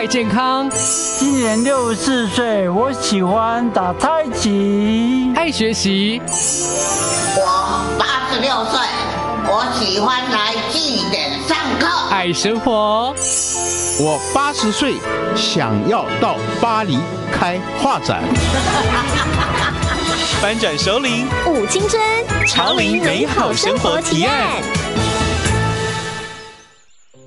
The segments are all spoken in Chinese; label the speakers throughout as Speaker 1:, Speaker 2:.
Speaker 1: 爱健康，
Speaker 2: 今年六十四岁，我喜欢打太极，
Speaker 1: 爱学习。
Speaker 3: 我八十六岁，我喜欢来祭点上课，
Speaker 1: 爱生活。
Speaker 4: 我八十岁，想要到巴黎开画展。
Speaker 5: 翻转首领
Speaker 6: 舞青春，
Speaker 5: 潮林美好生活提案。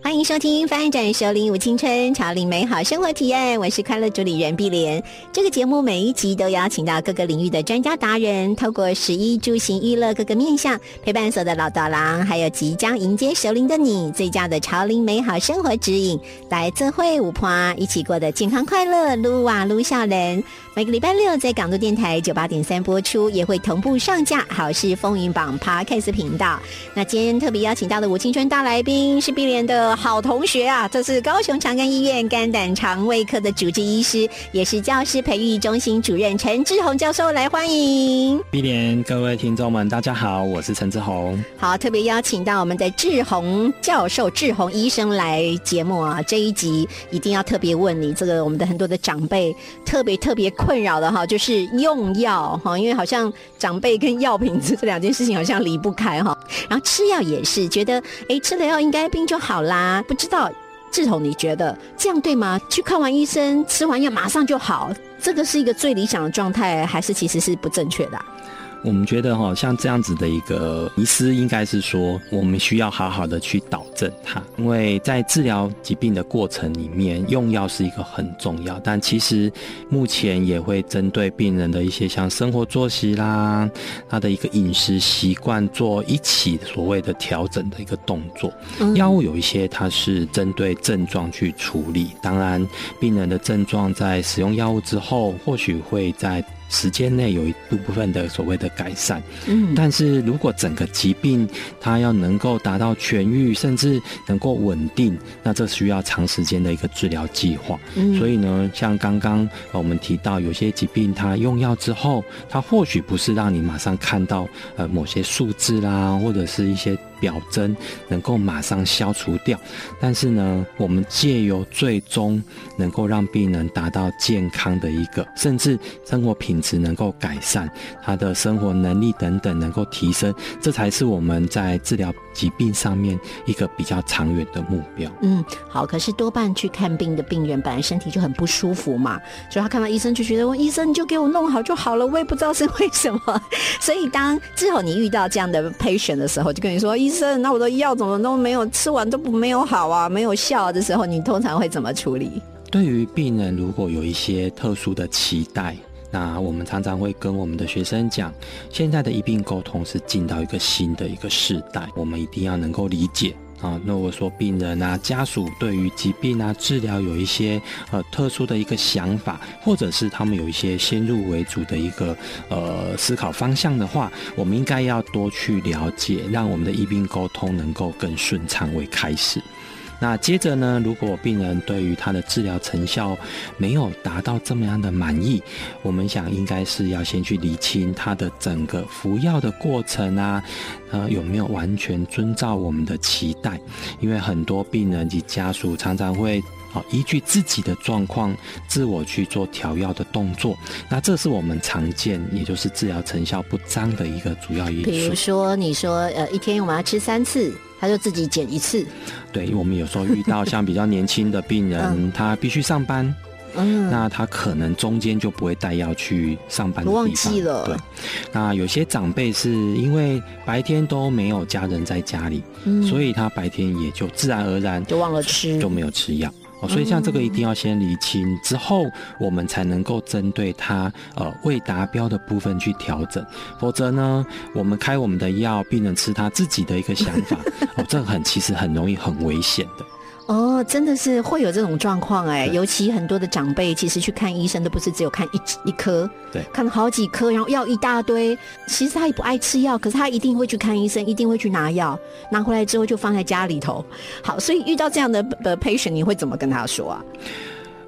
Speaker 6: 欢迎收听《翻转首领舞青春潮领美好生活体验》，我是快乐主理人碧莲。这个节目每一集都邀请到各个领域的专家达人，透过食衣住行娱乐各个面向，陪伴所有的老道郎，还有即将迎接首领的你，最佳的潮领美好生活指引，来自会舞婆一起过得健康快乐，撸啊撸笑人。每个礼拜六在港都电台九八点三播出，也会同步上架好事风云榜 Podcast 频道。那今天特别邀请到的我青春大来宾是碧莲的好同学啊，这是高雄长庚医院肝胆肠胃科的主治医师，也是教师培育中心主任陈志宏教授，来欢迎
Speaker 7: 碧莲。各位听众们，大家好，我是陈志宏。
Speaker 6: 好，特别邀请到我们的志宏教授、志宏医生来节目啊，这一集一定要特别问你，这个我们的很多的长辈特别特别。困扰的哈，就是用药哈，因为好像长辈跟药品这两件事情好像离不开哈。然后吃药也是觉得，哎，吃了药应该病就好啦。不知道志同，你觉得这样对吗？去看完医生，吃完药马上就好，这个是一个最理想的状态，还是其实是不正确的？
Speaker 7: 我们觉得哈，像这样子的一个迷思，应该是说，我们需要好好的去导正它。因为在治疗疾病的过程里面，用药是一个很重要，但其实目前也会针对病人的一些像生活作息啦，他的一个饮食习惯做一起所谓的调整的一个动作。药物有一些它是针对症状去处理，当然病人的症状在使用药物之后，或许会在。时间内有一部分的所谓的改善，嗯，但是如果整个疾病它要能够达到痊愈，甚至能够稳定，那这需要长时间的一个治疗计划。嗯，所以呢，像刚刚我们提到，有些疾病它用药之后，它或许不是让你马上看到呃某些数字啦，或者是一些。表征能够马上消除掉，但是呢，我们借由最终能够让病人达到健康的一个，甚至生活品质能够改善，他的生活能力等等能够提升，这才是我们在治疗疾病上面一个比较长远的目标。
Speaker 6: 嗯，好。可是多半去看病的病人本来身体就很不舒服嘛，所以他看到医生就觉得，医生你就给我弄好就好了，我也不知道是为什么。所以当之后你遇到这样的 patient 的时候，就跟你说医。生，那我的药怎么都没有吃完，都不没有好啊，没有效的时候，你通常会怎么处理？
Speaker 7: 对于病人，如果有一些特殊的期待，那我们常常会跟我们的学生讲，现在的医病沟通是进到一个新的一个时代，我们一定要能够理解。啊，那我说病人啊，家属对于疾病啊治疗有一些呃特殊的一个想法，或者是他们有一些先入为主的一个呃思考方向的话，我们应该要多去了解，让我们的医病沟通能够更顺畅为开始。那接着呢？如果病人对于他的治疗成效没有达到这么样的满意，我们想应该是要先去理清他的整个服药的过程啊，呃，有没有完全遵照我们的期待？因为很多病人及家属常常会啊依据自己的状况自我去做调药的动作，那这是我们常见，也就是治疗成效不彰的一个主要因素。
Speaker 6: 比如说，你说呃一天我们要吃三次。他就自己剪一次，
Speaker 7: 对我们有时候遇到像比较年轻的病人，他必须上班，嗯，那他可能中间就不会带药去上班的地方。
Speaker 6: 忘记了，
Speaker 7: 对。那有些长辈是因为白天都没有家人在家里，所以他白天也就自然而然
Speaker 6: 就忘了吃，
Speaker 7: 就没有吃药。所以像这个一定要先理清之后，我们才能够针对他呃未达标的部分去调整，否则呢，我们开我们的药，病人吃他自己的一个想法，哦，这很其实很容易很危险的。
Speaker 6: 哦，真的是会有这种状况哎，尤其很多的长辈，其实去看医生都不是只有看一一颗，
Speaker 7: 对，
Speaker 6: 看好几颗，然后药一大堆。其实他也不爱吃药，可是他一定会去看医生，一定会去拿药，拿回来之后就放在家里头。好，所以遇到这样的的 patient，你会怎么跟他说啊？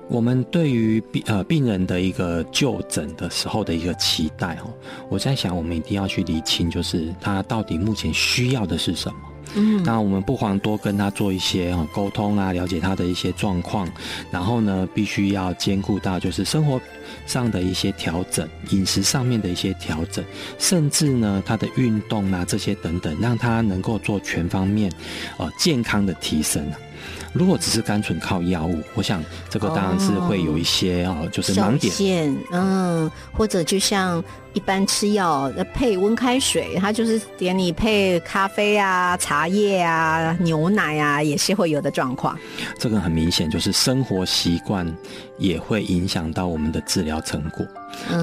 Speaker 7: 我们对于病呃病人的一个就诊的时候的一个期待哦，我在想，我们一定要去理清，就是他到底目前需要的是什么。嗯，那我们不妨多跟他做一些啊沟通啊，了解他的一些状况，然后呢，必须要兼顾到就是生活上的一些调整，饮食上面的一些调整，甚至呢他的运动啊这些等等，让他能够做全方面呃健康的提升。如果只是单纯靠药物，我想这个当然是会有一些啊，就是盲点。
Speaker 6: 嗯，或者就像一般吃药配温开水，它就是点你配咖啡啊、茶叶啊、牛奶啊，也是会有的状况。
Speaker 7: 这个很明显就是生活习惯也会影响到我们的治疗成果。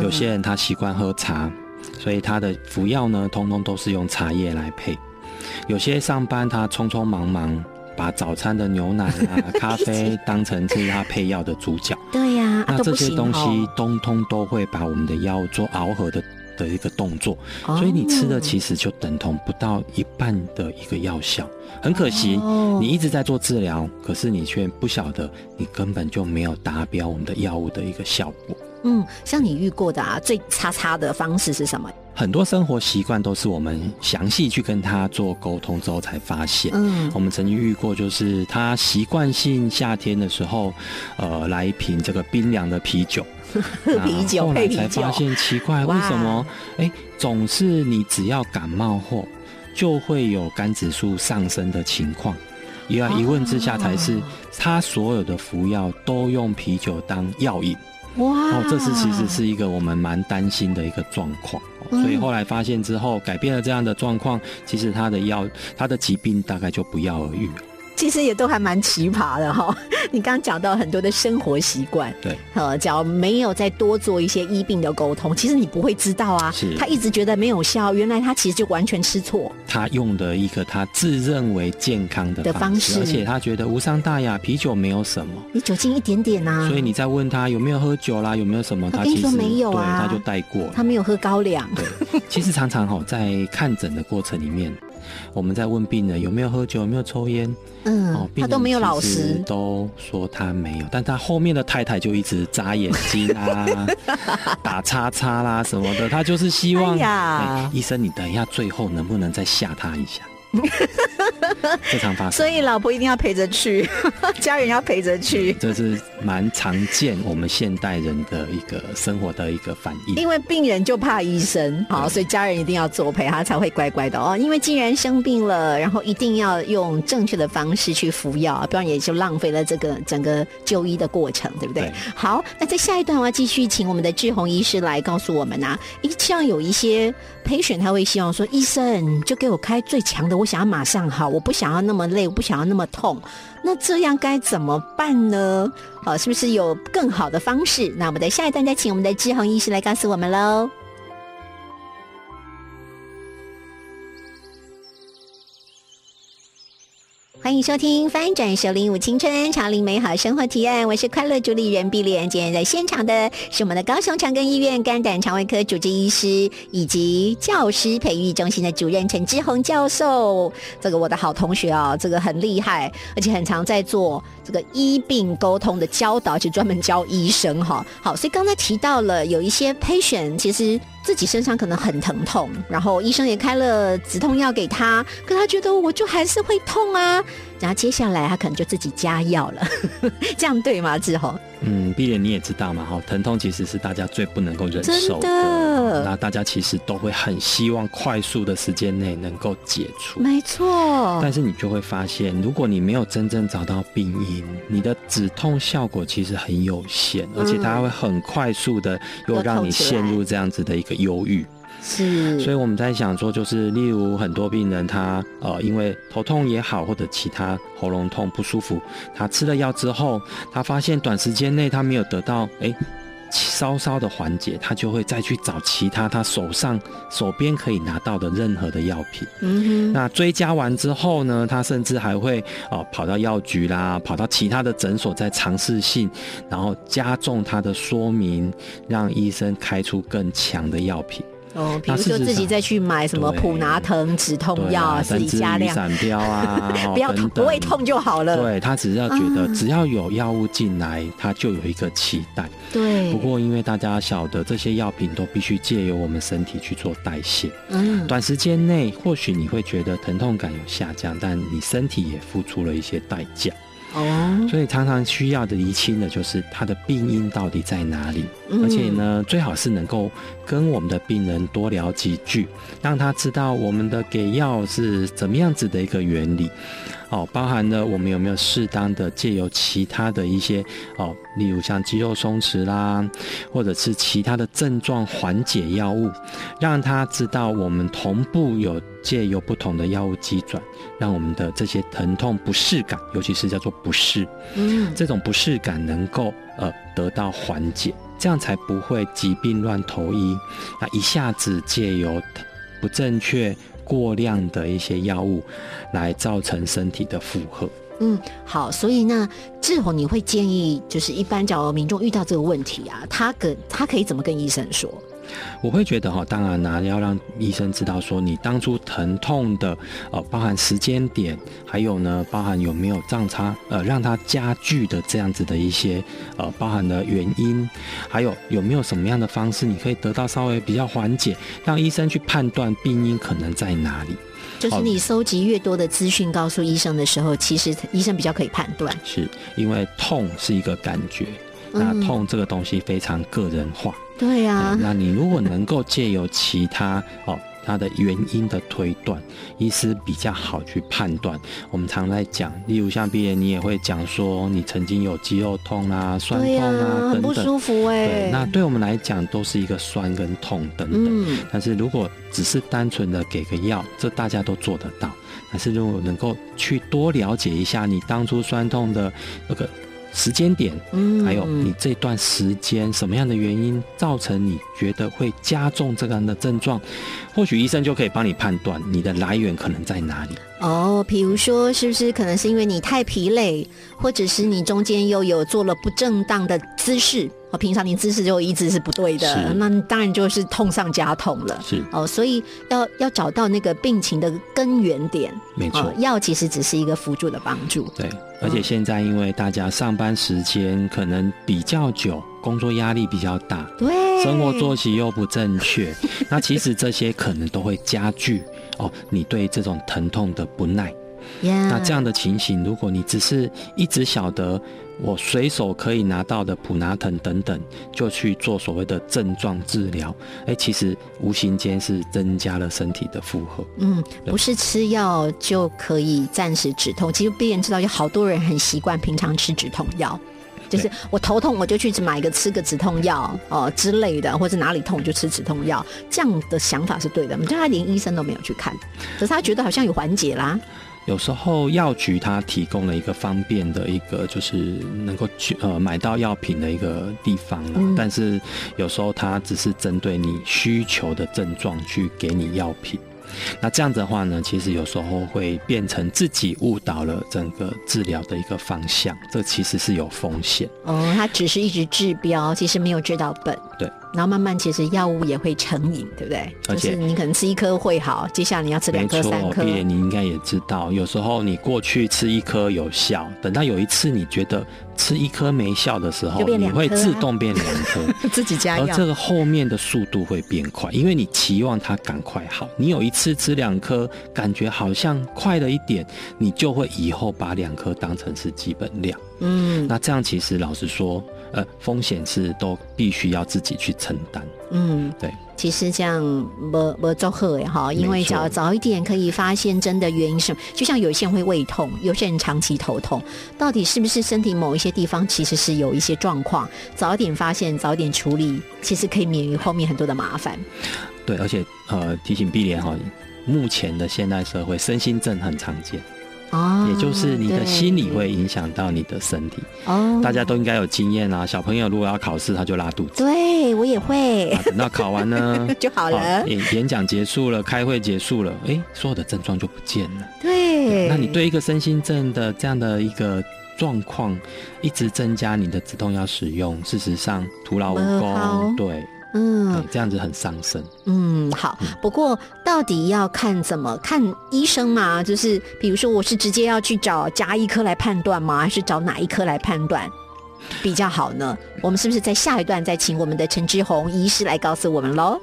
Speaker 7: 有些人他习惯喝茶，所以他的服药呢，通通都是用茶叶来配。有些上班他匆匆忙忙。把早餐的牛奶啊、咖啡当成是他配药的主角。
Speaker 6: 对呀，
Speaker 7: 那这些东西通通都会把我们的药做熬合的的一个动作，所以你吃的其实就等同不到一半的一个药效。很可惜，你一直在做治疗，可是你却不晓得，你根本就没有达标我们的药物的一个效果。
Speaker 6: 嗯，像你遇过的啊，最差差的方式是什么？
Speaker 7: 很多生活习惯都是我们详细去跟他做沟通之后才发现。嗯，我们曾经遇过，就是他习惯性夏天的时候，呃，来一瓶这个冰凉的啤酒，
Speaker 6: 啤酒
Speaker 7: 后来才发现奇怪，为什么？哎，总是你只要感冒后，就会有肝指数上升的情况。一一问之下，才是他所有的服药都用啤酒当药引。哇！哦，这是其实是一个我们蛮担心的一个状况，所以后来发现之后，改变了这样的状况，其实他的药，他的疾病大概就不药而愈了。
Speaker 6: 其实也都还蛮奇葩的哈，你刚刚讲到很多的生活习惯，
Speaker 7: 对，
Speaker 6: 呃，只要没有再多做一些医病的沟通，其实你不会知道啊。
Speaker 7: 是，
Speaker 6: 他一直觉得没有效，原来他其实就完全吃错。
Speaker 7: 他用的一个他自认为健康的方式，而且他觉得无伤大雅，啤酒没有什么，
Speaker 6: 你酒精一点点啊。
Speaker 7: 所以你再问他有没有喝酒啦，有没有什么，
Speaker 6: 他其实没有啊，
Speaker 7: 他就带过，
Speaker 6: 他没有喝高粱。
Speaker 7: 对，其实常常哈在看诊的过程里面。我们在问病人有没有喝酒，有没有抽烟，
Speaker 6: 嗯，他都没有老实，
Speaker 7: 都说他没有，但他后面的太太就一直眨眼睛啊，打叉叉啦什么的，他就是希望，医生你等一下最后能不能再吓他一下。非常发生，
Speaker 6: 所以老婆一定要陪着去，家人要陪着去，
Speaker 7: 这是蛮常见我们现代人的一个生活的一个反应。
Speaker 6: 因为病人就怕医生，好，所以家人一定要作陪，他才会乖乖的哦。因为既然生病了，然后一定要用正确的方式去服药，不然也就浪费了这个整个就医的过程，对不对？好，那在下一段我要继续请我们的志宏医师来告诉我们啊，像有一些。陪选他会希望说：“医生就给我开最强的，我想要马上好，我不想要那么累，我不想要那么痛。那这样该怎么办呢？好，是不是有更好的方式？那我们在下一段再请我们的志恒医师来告诉我们喽。”欢迎收听翻转首领舞青春，潮领美好生活提案。我是快乐主理人碧莲。今天在现场的是我们的高雄长庚医院肝胆肠胃科主治医师，以及教师培育中心的主任陈志宏教授。这个我的好同学啊，这个很厉害，而且很常在做这个医病沟通的教导，就专门教医生哈。好，所以刚才提到了有一些 patient，其实。自己身上可能很疼痛，然后医生也开了止痛药给他，可他觉得我就还是会痛啊。然后接下来他可能就自己加药了，这样对吗？志宏？
Speaker 7: 嗯，毕竟你也知道嘛，哈，疼痛其实是大家最不能够忍受的。那大家其实都会很希望快速的时间内能够解除。
Speaker 6: 没错。
Speaker 7: 但是你就会发现，如果你没有真正找到病因，你的止痛效果其实很有限，而且它会很快速的又让你陷入这样子的一个忧郁。
Speaker 6: 是，
Speaker 7: 所以我们在想说，就是例如很多病人，他呃，因为头痛也好，或者其他喉咙痛不舒服，他吃了药之后，他发现短时间内他没有得到哎稍稍的缓解，他就会再去找其他他手上手边可以拿到的任何的药品。嗯哼。那追加完之后呢，他甚至还会哦跑到药局啦，跑到其他的诊所再尝试性，然后加重他的说明，让医生开出更强的药品。
Speaker 6: 哦，比如说自己再去买什么
Speaker 7: 对
Speaker 6: 普拿疼止痛
Speaker 7: 对
Speaker 6: 药，
Speaker 7: 啊，
Speaker 6: 自己加量，
Speaker 7: 支雨伞标啊，哦
Speaker 6: 不要痛，不会痛就好了。
Speaker 7: 对他只是要觉得
Speaker 6: 啊
Speaker 7: 只要有药物进来，他就有一个期待。
Speaker 6: 对，
Speaker 7: 不过因为大家晓得这些药品都必须借由我们身体去做代谢，
Speaker 6: 嗯，
Speaker 7: 短时间内或许你会觉得疼痛感有下降，但你身体也付出了一些代价。
Speaker 6: 哦，
Speaker 7: 所以常常需要的厘清的就是它的病因到底在哪里，
Speaker 6: 嗯。
Speaker 7: 而且呢，最好是能够跟我们的病人多聊几句，让他知道我们的给药是怎么样子的一个原理。哦，包含了我们有没有适当的借由其他的一些哦，例如像肌肉松弛啦，或者是其他的症状缓解药物，让他知道我们同步有借由不同的药物机转，让我们的这些疼痛不适感，尤其是叫做不适，
Speaker 6: 嗯，
Speaker 7: 这种不适感能够呃得到缓解，这样才不会疾病乱投医，那一下子借由不正确、过量的一些药物来造成身体的负荷。
Speaker 6: 嗯，好，所以那志宏，你会建议就是一般假如民众遇到这个问题啊，他跟他可以怎么跟医生说？
Speaker 7: 我会觉得哈，当然啦、要让医生知道说你当初疼痛的呃，包含时间点，还有呢，包含有没有让它呃让它加剧的这样子的一些呃，包含的原因，还有有没有什么样的方式你可以得到稍微比较缓解，让医生去判断病因可能在哪里。
Speaker 6: 就是你收集越多的资讯告诉医生的时候，其实医生比较可以判断。
Speaker 7: 是因为痛是一个感觉，那
Speaker 6: 嗯
Speaker 7: 痛这个东西非常个人化。
Speaker 6: 对啊
Speaker 7: 对，那你如果能够借由其他哦。它的原因的推断，医师比较好去判断。我们常在讲，例如像毕业，你也会讲说，你曾经有肌肉痛啊、酸、痛啊等等。
Speaker 6: 舒服哎、
Speaker 7: 对，那对我们来讲都是一个酸跟痛等等。
Speaker 6: 嗯，
Speaker 7: 但是如果只是单纯的给个药，这大家都做得到。但是如果能够去多了解一下你当初酸痛的那个时间点，
Speaker 6: 嗯
Speaker 7: 还有你这段时间什么样的原因造成你觉得会加重这个样的症状，或许医生就可以帮你判断你的来源可能在哪里。
Speaker 6: 哦，比如说是不是可能是因为你太疲累，或者是你中间又有做了不正当的姿势？哦，平常你姿势就一直是不对的，那当然就是痛上加痛了。
Speaker 7: 是
Speaker 6: 哦，所以要要找到那个病情的根源点。
Speaker 7: 没错
Speaker 6: 哦，药其实只是一个辅助的帮助。
Speaker 7: 对，而且现在因为大家上班时间可能比较久，工作压力比较大，
Speaker 6: 对，
Speaker 7: 生活作息又不正确，那其实这些可能都会加剧哦，你对这种疼痛的不耐。
Speaker 6: 呀
Speaker 7: 那这样的情形，如果你只是一直晓得我随手可以拿到的普拿疼等等，就去做所谓的症状治疗，哎，其实无形间是增加了身体的负荷。
Speaker 6: 嗯，不是吃药就可以暂时止痛。其实病人知道，有好多人很习惯平常吃止痛药，就是我头痛我就去买个吃个止痛药哦、之类的，或者哪里痛我就吃止痛药，这样的想法是对的。就他连医生都没有去看，可是他觉得好像有缓解啦。
Speaker 7: 有时候药局它提供了一个方便的一个，就是能够去呃买到药品的一个地方啦。
Speaker 6: 嗯
Speaker 7: 但是有时候它只是针对你需求的症状去给你药品。那这样子的话呢，其实有时候会变成自己误导了整个治疗的一个方向，这其实是有风险。
Speaker 6: 哦，它只是一直治标，其实没有治到本。
Speaker 7: 对。
Speaker 6: 然后慢慢，其实药物也会成瘾，对不对？
Speaker 7: 而且
Speaker 6: 就是你可能吃一颗会好，接下来你要吃两颗、三，颗。
Speaker 7: 你应该也知道，有时候你过去吃一颗有效，等到有一次你觉得吃一颗没效的时候，你会自动变两颗。
Speaker 6: 自己加药
Speaker 7: 而这。个后面的速度会变快，因为你期望它赶快好。你有一次吃两颗，感觉好像快了一点，你就会以后把两颗当成是基本量。
Speaker 6: 嗯
Speaker 7: 那这样其实老实说，呃，风险是都必须要自己去承担。
Speaker 6: 嗯，
Speaker 7: 对。
Speaker 6: 其实这样不不做好也哈，因为
Speaker 7: 没错
Speaker 6: 只要早一点可以发现真的原因是什么，就像有些人会胃痛，有些人长期头痛，到底是不是身体某一些地方其实是有一些状况，早一点发现，早一点处理，其实可以免于后面很多的麻烦。
Speaker 7: 对，而且呃，提醒碧莲哈，目前的现代社会身心症很常见，
Speaker 6: 哦，
Speaker 7: 也就是你的心理会影响到你的身体。
Speaker 6: 哦，
Speaker 7: 大家都应该有经验啊，小朋友如果要考试，他就拉肚子。
Speaker 6: 对我也会
Speaker 7: 啊，等到考完呢
Speaker 6: 就好了。
Speaker 7: 演演讲结束了，开会结束了，哎，所有的症状就不见了。
Speaker 6: 对，
Speaker 7: 那你对一个身心症的这样的一个状况，一直增加你的止痛药使用，事实上徒劳无功。对，
Speaker 6: 嗯，
Speaker 7: 这样子很伤身。
Speaker 6: 嗯，好。不过到底要看怎么看医生嘛？就是比如说，我是直接要去找加医科来判断吗？还是找哪一科来判断比较好呢？我们是不是在下一段再请我们的陈志宏医师来告诉我们喽？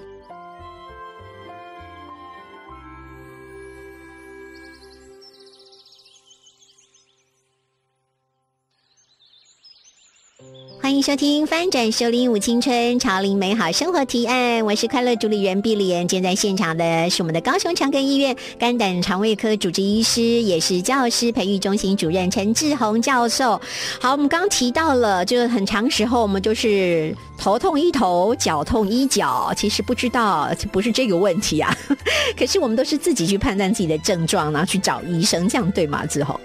Speaker 6: 欢迎收听《翻转收林舞青春潮林美好生活提案》，我是快乐主理人碧莲。今天在现场的是我们的高雄长庚医院肝胆肠胃科主治医师，也是教师培育中心主任陈志宏教授。好，我们刚提到了，就是很长时候我们就是头痛医头，脚痛医脚，其实不知道不是这个问题啊。可是我们都是自己去判断自己的症状，然后去找医生，这样对吗？志宏？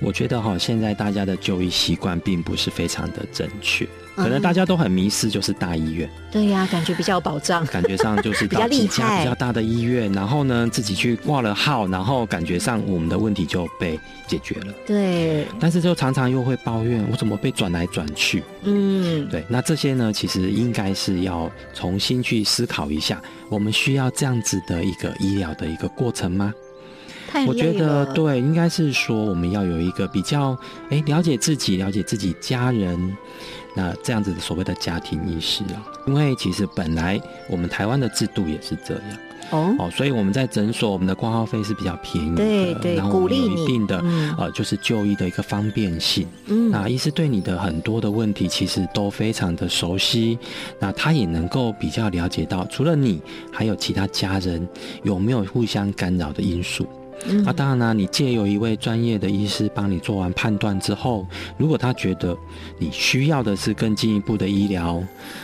Speaker 7: 我觉得哈，现在大家的就医习惯并不是非常的正确，可能大家都很迷失，就是大医院。
Speaker 6: 对呀、感觉比较有保障。
Speaker 7: 感觉上就是
Speaker 6: 比较
Speaker 7: 到几家比较大的医院，然后呢自己去挂了号，然后感觉上我们的问题就被解决了。
Speaker 6: 对，
Speaker 7: 但是就常常又会抱怨，我怎么被转来转去？
Speaker 6: 嗯，
Speaker 7: 对，那这些呢，其实应该是要重新去思考一下，我们需要这样子的一个医疗的一个过程吗？
Speaker 6: 太
Speaker 7: 我觉。得对，应该是说我们要有一个比较，哎，了解自己，了解自己家人，那这样子的所谓的家庭意识啊。因为其实本来我们台湾的制度也是这样
Speaker 6: 哦，
Speaker 7: 哦，所以我们在诊所我们的挂号费是比较便宜的，
Speaker 6: 对对
Speaker 7: 然后我们有
Speaker 6: 鼓励
Speaker 7: 一定的、
Speaker 6: 嗯
Speaker 7: 呃，就是就医的一个方便性。
Speaker 6: 嗯
Speaker 7: 那医师对你的很多的问题其实都非常的熟悉，那他也能够比较了解到，除了你，还有其他家人有没有互相干扰的因素。
Speaker 6: 嗯
Speaker 7: 那当然呢，你借由一位专业的医师帮你做完判断之后，如果他觉得你需要的是更进一步的医疗、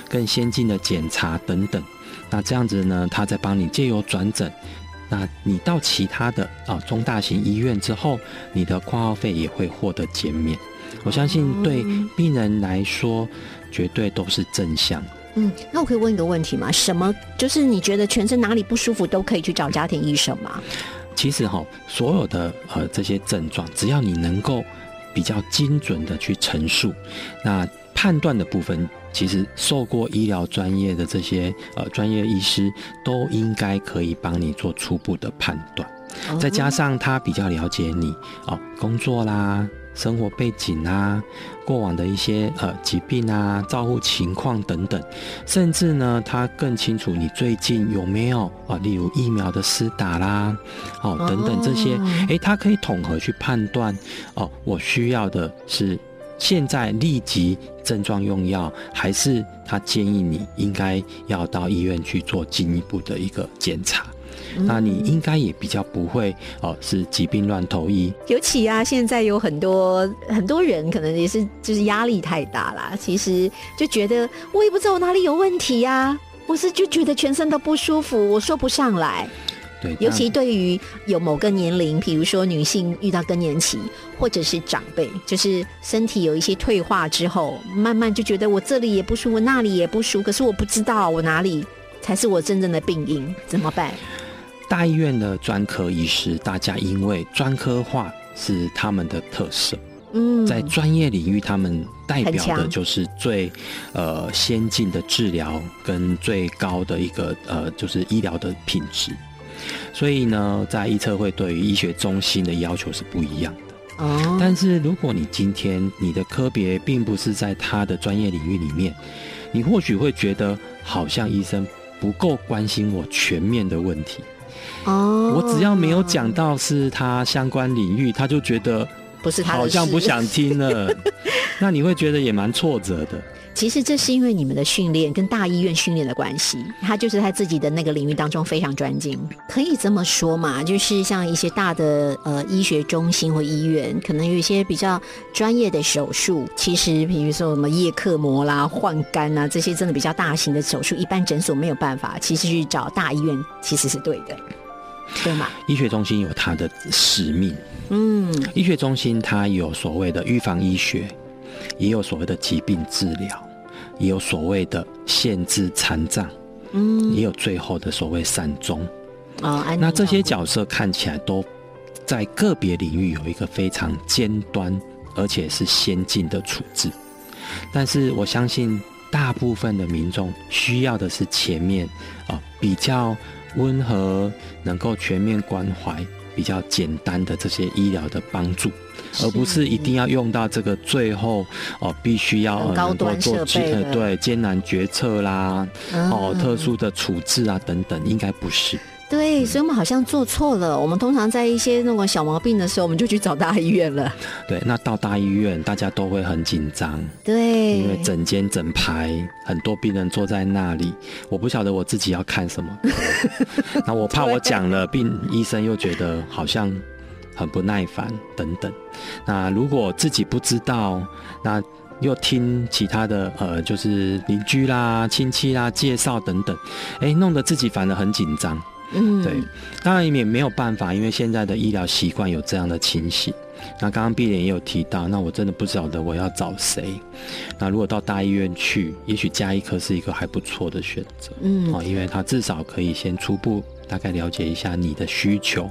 Speaker 7: 更先进的检查等等，那这样子呢，他再帮你借由转诊。那你到其他的啊中大型医院之后，你的挂号费也会获得减免。我相信对病人来说，绝对都是正向。
Speaker 6: 嗯，那我可以问一个问题吗？什么就是你觉得全身哪里不舒服都可以去找家庭医生吗？
Speaker 7: 其实哈，所有的呃这些症状，只要你能够比较精准的去陈述，那判断的部分，其实受过医疗专业的这些呃专业医师都应该可以帮你做初步的判断。再加上他比较了解你哦，工作啦、生活背景啊、过往的一些呃疾病啊、照护情况等等，甚至呢，他更清楚你最近有没有啊，例如疫苗的施打啦，哦等等这些，诶，他可以统合去判断哦，我需要的是现在立即症状用药，还是他建议你应该要到医院去做进一步的一个检查。那你应该也比较不会哦，是疾病乱投医。
Speaker 6: 尤其啊，现在有很多很多人可能也是就是压力太大啦，其实就觉得我也不知道我哪里有问题呀、我是就觉得全身都不舒服，我说不上来。
Speaker 7: 对，
Speaker 6: 尤其对于有某个年龄，比如说女性遇到更年期，或者是长辈，就是身体有一些退化之后，慢慢就觉得我这里也不舒服，那里也不舒服，可是我不知道我哪里才是我真正的病因，怎么办？
Speaker 7: 大医院的专科医师，大家因为专科化是他们的特色，
Speaker 6: 嗯，
Speaker 7: 在专业领域，他们代表的就是最呃先进的治疗跟最高的一个呃就是医疗的品质。所以呢，在医测会对于医学中心的要求是不一样的。
Speaker 6: 哦，
Speaker 7: 但是如果你今天你的科别并不是在他的专业领域里面，你或许会觉得好像医生不够关心我全面的问题。
Speaker 6: 哦，
Speaker 7: 我只要没有讲到是他相关领域，他就觉得
Speaker 6: 不是他的
Speaker 7: 好像不想听了，那你会觉得也蛮挫折的。
Speaker 6: 其实这是因为你们的训练跟大医院训练的关系，他就是在自己的那个领域当中非常专精，可以这么说嘛？就是像一些大的呃医学中心或医院，可能有一些比较专业的手术，其实比如说什么叶克膜啦、换肝啊这些真的比较大型的手术，一般诊所没有办法，其实去找大医院其实是对的，对吗？
Speaker 7: 医学中心有它的使命，
Speaker 6: 嗯，
Speaker 7: 医学中心它有所谓的预防医学，也有所谓的疾病治疗，也有所谓的限制残障，嗯，也有最后的所谓善终。
Speaker 6: 哦，
Speaker 7: 那这些角色看起来都在个别领域有一个非常尖端而且是先进的处置，但是我相信大部分的民众需要的是前面啊比较温和，能够全面关怀。比较简单的这些医疗的帮助，而不是一定要用到这个最后哦，必须要
Speaker 6: 高端设备
Speaker 7: 对艰难决策啦，哦，特殊的处置啊等等，应该不是。
Speaker 6: 对，所以我们好像做错了。我们通常在一些那种小毛病的时候，我们就去找大医院了。
Speaker 7: 对，那到大医院，大家都会很紧张。
Speaker 6: 对，
Speaker 7: 因为整间整排很多病人坐在那里，我不晓得我自己要看什么。那我怕我讲了，病医生又觉得好像很不耐烦等等。那如果自己不知道，那又听其他的呃，就是邻居啦、亲戚啦介绍等等，哎，弄得自己反而很紧张。嗯，对，当然也没有办法，因为现在的医疗习惯有这样的情形。那刚刚碧莲也有提到，那我真的不晓得我要找谁。那如果到大医院去，也许加医科是一个还不错的选择。嗯，啊，因为他至少可以先初步大概了解一下你的需求。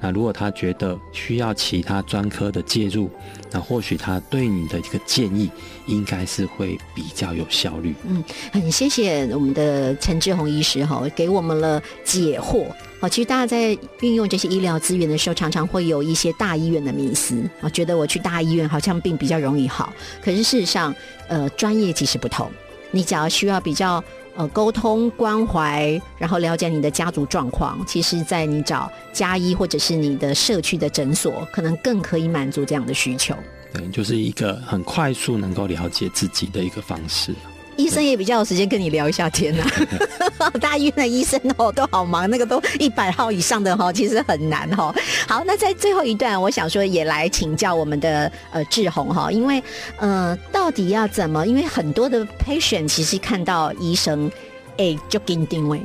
Speaker 7: 那如果他觉得需要其他专科的介入，那或许他对你的一个建议应该是会比较有效率。
Speaker 6: 嗯，很谢谢我们的陈志宏医师哈，给我们了解惑。哦，其实大家在运用这些医疗资源的时候，常常会有一些大医院的迷思啊，觉得我去大医院好像病比较容易好。可是事实上，呃，专业其实不同。你只要需要比较。呃，沟通关怀，然后了解你的家族状况。其实，在你找家医或者是你的社区的诊所，可能更可以满足这样的需求。
Speaker 7: 对，就是一个很快速能够了解自己的一个方式。
Speaker 6: 医生也比较有时间跟你聊一下天呐，大医院的医生哦都好忙，那个都一百号以上的哈，其实很难哈。好，那在最后一段，我想说也来请教我们的呃志宏哈，因为呃到底要怎么？因为很多的 patient 其实看到医生，哎就给你定位。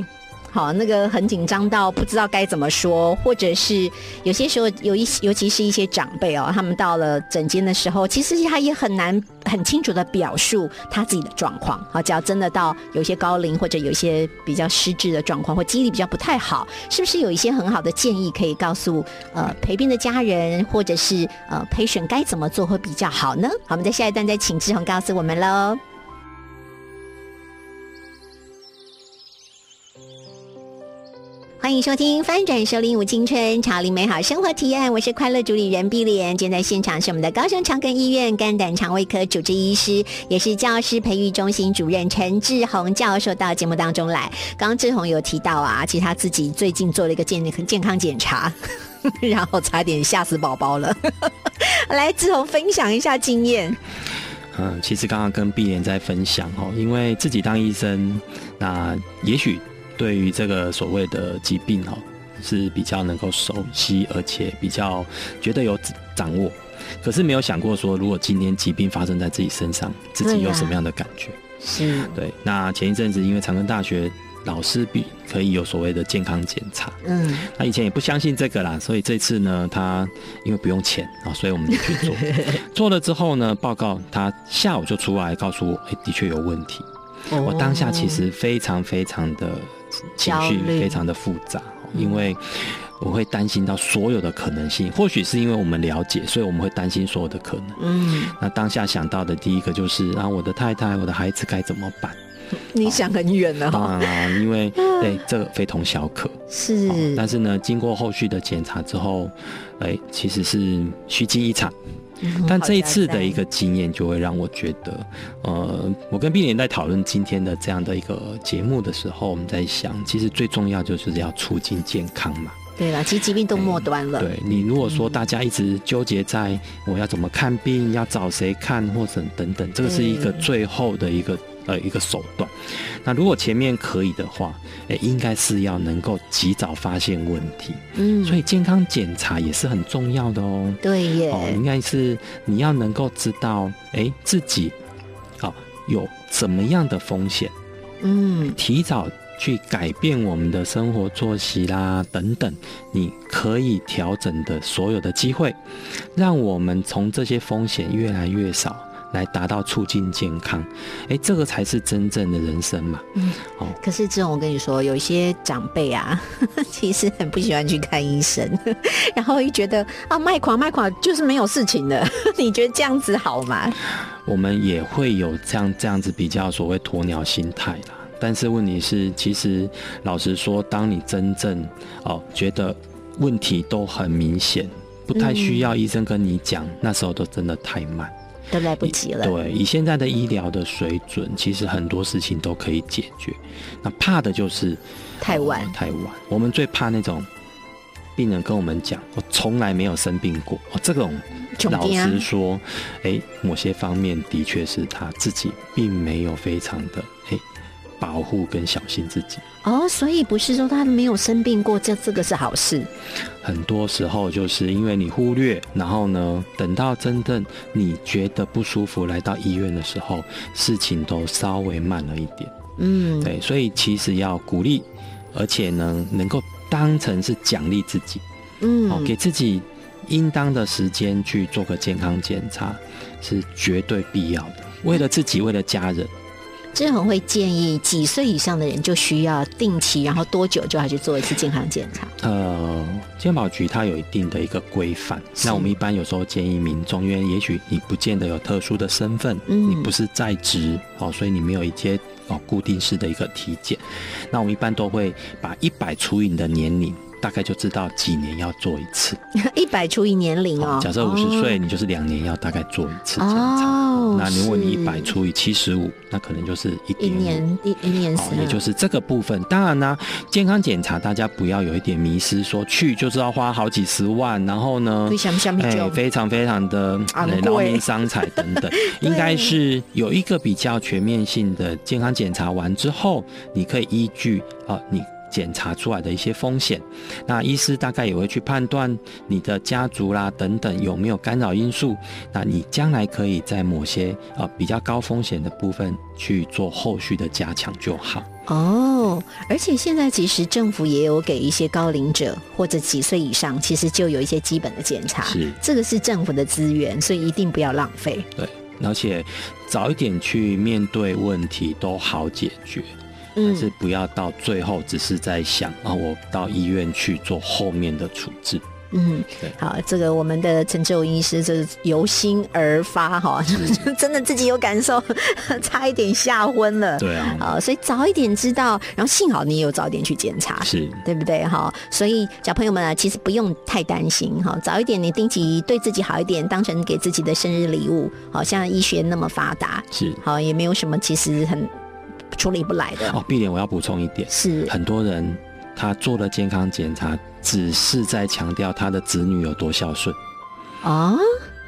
Speaker 6: 好，那个很紧张到不知道该怎么说，或者是有些时候有一尤其是一些长辈哦，他们到了诊间的时候，其实他也很难很清楚的表述他自己的状况。好，只要真的到有些高龄或者有一些比较失智的状况，或记忆力比较不太好，是不是有一些很好的建议可以告诉呃陪病的家人，或者是呃陪审该怎么做会比较好呢？好，我们在下一段再请志宏告诉我们喽。欢迎收听翻转收林舞青春潮林美好生活体验，我是快乐主理人碧莲。今天在现场是我们的高雄长庚医院肝胆肠胃科主治医师，也是教师培育中心主任陈志宏教授到节目当中来。刚刚志宏有提到啊，其实他自己最近做了一个健健康检查，然后差点吓死宝宝了。来，志宏分享一下经验。
Speaker 7: 嗯，其实刚刚跟碧莲在分享哦，因为自己当医生，那也许。对于这个所谓的疾病哦，是比较能够熟悉，而且比较觉得有掌握。可是没有想过说，如果今天疾病发生在自己身上，自己有什么样的感觉？
Speaker 6: 是
Speaker 7: 对。那前一阵子因为长庚大学老师比可以有所谓的健康检查，嗯，他以前也不相信这个啦，所以这次呢，他因为不用钱啊，所以我们就去做。做了之后呢，报告他下午就出来告诉我，哎，的确有问题。我当下其实非常非常的。情绪非常的复杂，因为我会担心到所有的可能性。或许是因为我们了解，所以我们会担心所有的可能。嗯，那当下想到的第一个就是，啊，我的太太、我的孩子该怎么办？
Speaker 6: 你想很远了
Speaker 7: 哈，因为对 这个非同小可。
Speaker 6: 是，
Speaker 7: 但是呢，经过后续的检查之后，哎，其实是虚惊一场。但这一次的一个经验，就会让我觉得，呃，我跟碧莲在讨论今天的这样的一个节目的时候，我们在想，其实最重要就是要促进健康嘛。
Speaker 6: 对了，其实疾病都末端了。
Speaker 7: 对你如果说大家一直纠结在我要怎么看病，要找谁看，或者等等，这个是一个最后的一个。呃，一个手段。那如果前面可以的话，哎，应该是要能够及早发现问题。嗯，所以健康检查也是很重要的哦。
Speaker 6: 对耶。
Speaker 7: 哦，应该是你要能够知道，哎，自己，哦有怎么样的风险。嗯，提早去改变我们的生活作息啦，等等，你可以调整的所有的机会，让我们从这些风险越来越少。来达到促进健康。哎，这个才是真正的人生嘛。
Speaker 6: 嗯，哦。可是这种我跟你说，有一些长辈啊，其实很不喜欢去看医生，然后又觉得啊，卖垮卖垮就是没有事情的。你觉得这样子好吗？
Speaker 7: 我们也会有这样这样子比较所谓鸵鸟心态啦。但是问题是，其实老实说，当你真正哦觉得问题都很明显，不太需要医生跟你讲，那时候都真的太慢，
Speaker 6: 都来不及了。
Speaker 7: 对，以现在的医疗的水准，其实很多事情都可以解决。那怕的就是
Speaker 6: 太晚，
Speaker 7: 太晚。我们最怕那种病人跟我们讲，我从来没有生病过。哦，这种老实说，哎，某些方面的确是他自己并没有非常的哎。保护跟小心自己
Speaker 6: 哦，所以不是说他没有生病过，这这个是好事。
Speaker 7: 很多时候就是因为你忽略，然后呢，等到真正你觉得不舒服来到医院的时候，事情都稍微慢了一点。嗯，对，所以其实要鼓励，而且呢，能够当成是奖励自己，嗯，给自己应当的时间去做个健康检查，是绝对必要的。为了自己，为了家人。
Speaker 6: 志恒会建议几岁以上的人就需要定期，然后多久就要去做一次健康检查？
Speaker 7: 呃，健保局它有一定的一个规范。那我们一般有时候建议民众，因为也许你不见得有特殊的身份，你不是在职哦，所以你没有一些哦固定式的一个体检。那我们一般都会把一百除以你的年龄。大概就知道几年要做一次，
Speaker 6: 一百除以年龄哦。
Speaker 7: 假设五十岁，你就是两年要大概做一次检查。那如果你一百除以七十五，那可能就是一
Speaker 6: 一年一一年
Speaker 7: 也就是这个部分。当然呢，健康检查大家不要有一点迷失，说去就是要花好几十万，然后呢，
Speaker 6: 哎，
Speaker 7: 非常非常的劳民伤财等等。应该是有一个比较全面性的健康检查完之后，你可以依据啊你。检查出来的一些风险，那医师大概也会去判断你的家族啦等等有没有干扰因素，那你将来可以在某些呃比较高风险的部分去做后续的加强就好。
Speaker 6: 哦，而且现在其实政府也有给一些高龄者或者几岁以上，其实就有一些基本的检查，
Speaker 7: 是
Speaker 6: 这个是政府的资源，所以一定不要浪费。
Speaker 7: 对，而且早一点去面对问题都好解决。但是不要到最后只是在想啊，我到医院去做后面的处置。
Speaker 6: 嗯，对，好，这个我们的陈志勇医师这是由心而发哈，真的自己有感受，差一点吓昏了。
Speaker 7: 对啊，
Speaker 6: 好，所以早一点知道，然后幸好你有早点去检查，
Speaker 7: 是
Speaker 6: 对不对？哈，所以小朋友们啊，其实不用太担心哈，早一点你定期对自己好一点，当成给自己的生日礼物。好像医学那么发达，
Speaker 7: 是
Speaker 6: 好也没有什么，其实很。处理不来的。
Speaker 7: 哦，碧莲，我要补充一点，
Speaker 6: 是。
Speaker 7: 很多人他做了健康检查，只是在强调他的子女有多孝顺。啊，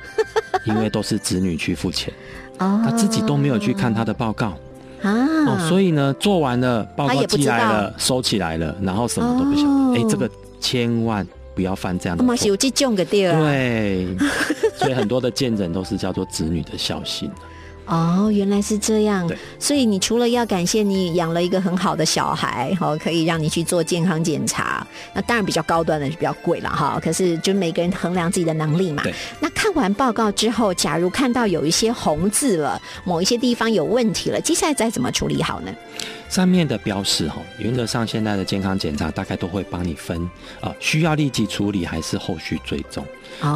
Speaker 7: 因为都是子女去付钱。啊，他自己都没有去看他的报告。啊，哦所以呢，做完了报告寄来了，收起来了，然后什么都不晓得，哎，这个千万不要犯这样的错，对，所以很多的见证都是叫做子女的孝心。
Speaker 6: 哦，原来是这样。所以你除了要感谢你养了一个很好的小孩，好可以让你去做健康检查，那当然比较高端的就比较贵了哈。可是就每个人衡量自己的能力嘛。那看完报告之后，假如看到有一些红字了，某一些地方有问题了，接下来再怎么处理好呢？
Speaker 7: 上面的标示哈，原则上现在的健康检查大概都会帮你分啊，需要立即处理还是后续追踪。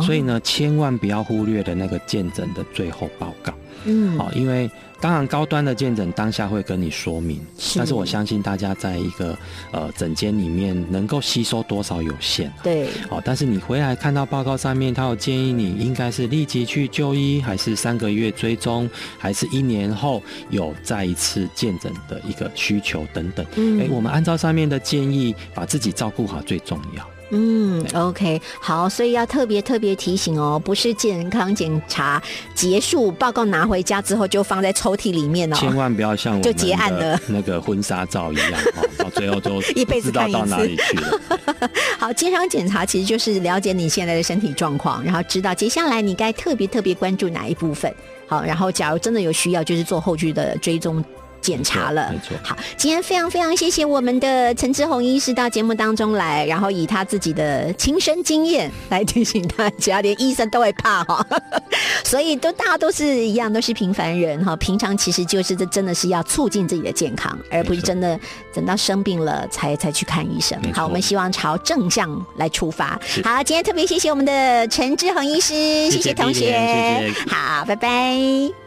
Speaker 7: 所以呢，千万不要忽略了那个见诊的最后报告。嗯，好，因为当然高端的见诊当下会跟你说明，但是我相信大家在一个呃诊间里面能够吸收多少有限，
Speaker 6: 对，
Speaker 7: 好，但是你回来看到报告上面，他有建议你应该是立即去就医，还是三个月追踪，还是一年后有再一次见诊的一个需求等等，嗯，哎，我们按照上面的建议，把自己照顾好最重要。
Speaker 6: 嗯，OK，好，所以要特别特别提醒哦，不是健康检查结束，报告拿回家之后就放在抽屉里面哦，
Speaker 7: 千万不要像
Speaker 6: 就结案了
Speaker 7: 那个婚纱照一样哦，到 最后就
Speaker 6: 一辈子
Speaker 7: 看到哪里去了。
Speaker 6: 好，健康检查其实就是了解你现在的身体状况，然后知道接下来你该特别特别关注哪一部分。好，然后假如真的有需要，就是做后续的追踪。检查了。
Speaker 7: 没错。
Speaker 6: 好，今天非常非常谢谢我们的陈志宏医师到节目当中来，然后以他自己的亲身经验来提醒大家，连医生都会怕哈，所以都大家都是一样，都是平凡人哈。平常其实就是这真的是要促进自己的健康，而不是真的等到生病了才才去看医生。好，我们希望朝正向来出发。好，今天特别谢谢我们的陈志宏医师，谢谢同学，好，拜拜。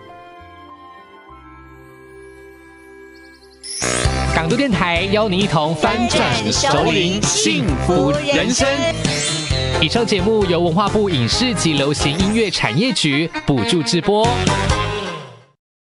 Speaker 1: 港都电台邀您一同翻转首领幸福人生。以上节目由文化部影视及流行音乐产业局补助直播。